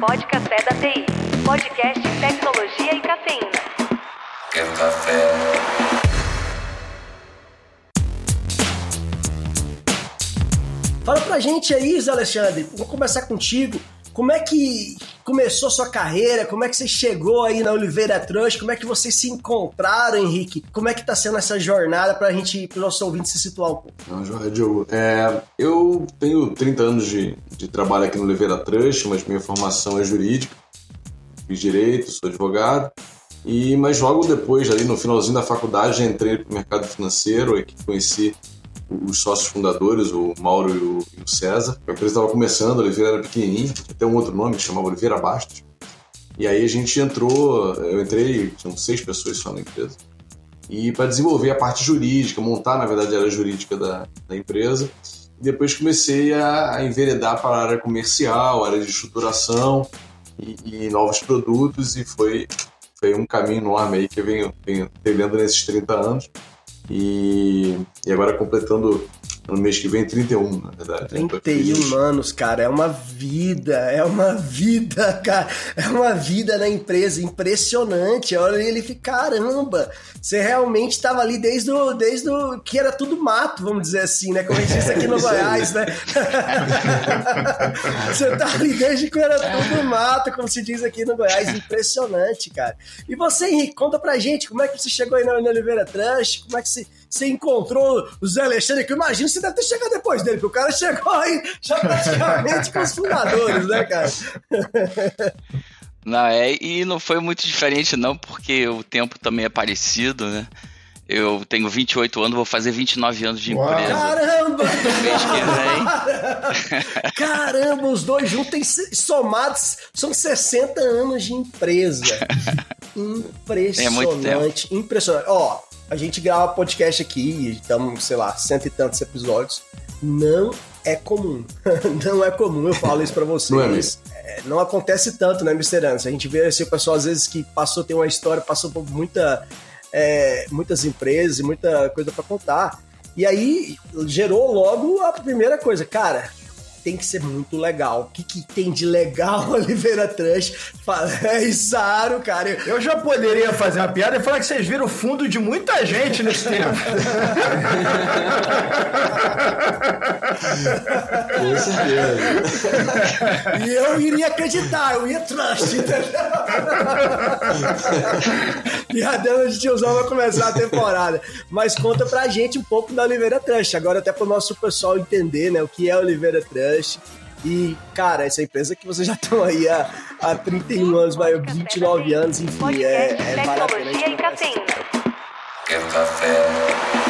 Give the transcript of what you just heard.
Pode Café da TI. Podcast Tecnologia e Cafeína. Quer café? Fala pra gente aí, Zé Alexandre. Vou começar contigo. Como é que começou sua carreira? Como é que você chegou aí na Oliveira Trans? Como é que vocês se encontraram, Henrique? Como é que tá sendo essa jornada pra gente, pro nosso ouvinte se situar um pouco? Não, Jorge Diogo. É, eu tenho 30 anos de, de trabalho aqui no Oliveira Trust, mas minha formação é jurídica. Fiz direito, sou advogado. E, mas logo depois, ali no finalzinho da faculdade, entrei para o mercado financeiro, aí que conheci os sócios fundadores, o Mauro e o, e o César. A empresa estava começando, a Oliveira era pequenininha, até um outro nome que chamava Oliveira Bastos. E aí a gente entrou, eu entrei, tinham seis pessoas só na empresa. E para desenvolver a parte jurídica, montar, na verdade, a área jurídica da, da empresa. E depois comecei a, a enveredar para a área comercial, área de estruturação e, e novos produtos, e foi, foi um caminho enorme aí que eu venho, venho nesses 30 anos. E, e agora completando no mês que vem 31, na verdade. 31 anos, cara, é uma vida, é uma vida, cara, é uma vida na empresa impressionante. Olha ele fica, caramba, você realmente estava ali desde o, desde o que era tudo mato, vamos dizer assim, né? Como a gente disse aqui no Goiás, né? você tá ali desde que era tudo mato, como se diz aqui no Goiás, impressionante, cara. E você, Henrique, conta pra gente como é que você chegou aí na, Oliveira Trans, como é que você, você encontrou o Zé Alexandre, que eu imagino que você deve ter chegado depois dele, porque o cara chegou aí já praticamente com os fundadores, né, cara? Não, é, e não foi muito diferente, não, porque o tempo também é parecido, né? Eu tenho 28 anos, vou fazer 29 anos de Uau. empresa. Caramba! Mês que vem. Caramba, os dois juntos somados são 60 anos de empresa. Impressionante, É muito tempo. impressionante. Ó, a gente grava podcast aqui, estamos, sei lá, cento e tantos episódios. Não é comum. Não é comum, eu falo isso pra vocês. Não é. É, não acontece tanto, né, Mr. Anderson? A gente vê assim, o pessoal às vezes que passou, tem uma história, passou por muita, é, muitas empresas e muita coisa pra contar. E aí gerou logo a primeira coisa, cara. Tem que ser muito legal. O que, que tem de legal, Oliveira Trans? É Isaro, cara. Eu já poderia fazer uma piada e falar que vocês viram o fundo de muita gente nesse tempo. Com certeza. E eu iria acreditar, eu ia trust, entendeu? e a Dama de Tiozão vai começar a temporada. Mas conta pra gente um pouco da Oliveira Trust. Agora, até pro nosso pessoal entender, né, o que é Oliveira Trust. E, cara, essa empresa que vocês já estão aí há, há 31 anos, vai, 29 anos, enfim, é, é e. Cafeína. Quer café?